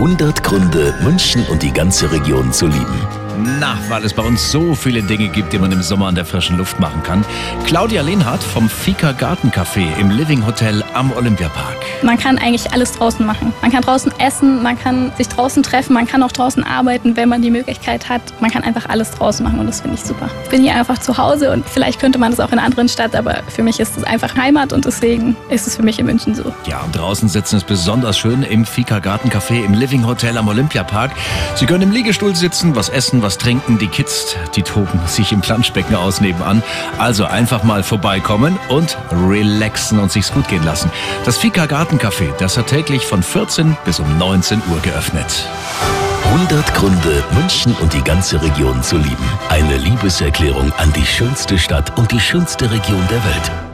100 Gründe, München und die ganze Region zu lieben. Na, weil es bei uns so viele Dinge gibt, die man im Sommer an der frischen Luft machen kann. Claudia Lehnhardt vom Fika Gartencafé im Living Hotel am Olympiapark. Man kann eigentlich alles draußen machen. Man kann draußen essen, man kann sich draußen treffen, man kann auch draußen arbeiten, wenn man die Möglichkeit hat. Man kann einfach alles draußen machen und das finde ich super. Ich bin hier einfach zu Hause und vielleicht könnte man das auch in einer anderen Stadt, aber für mich ist es einfach Heimat und deswegen ist es für mich in München so. Ja, und draußen sitzen ist besonders schön im Fika Gartencafé im Living Hotel am Olympiapark. Sie können im Liegestuhl sitzen, was essen, was trinken. Die Kids, die toben sich im Planschbecken aus nebenan. Also einfach mal vorbeikommen und relaxen und sich's gut gehen lassen. Das Fika Gartencafé, das hat täglich von 14 bis um 19 Uhr geöffnet. 100 Gründe, München und die ganze Region zu lieben. Eine Liebeserklärung an die schönste Stadt und die schönste Region der Welt.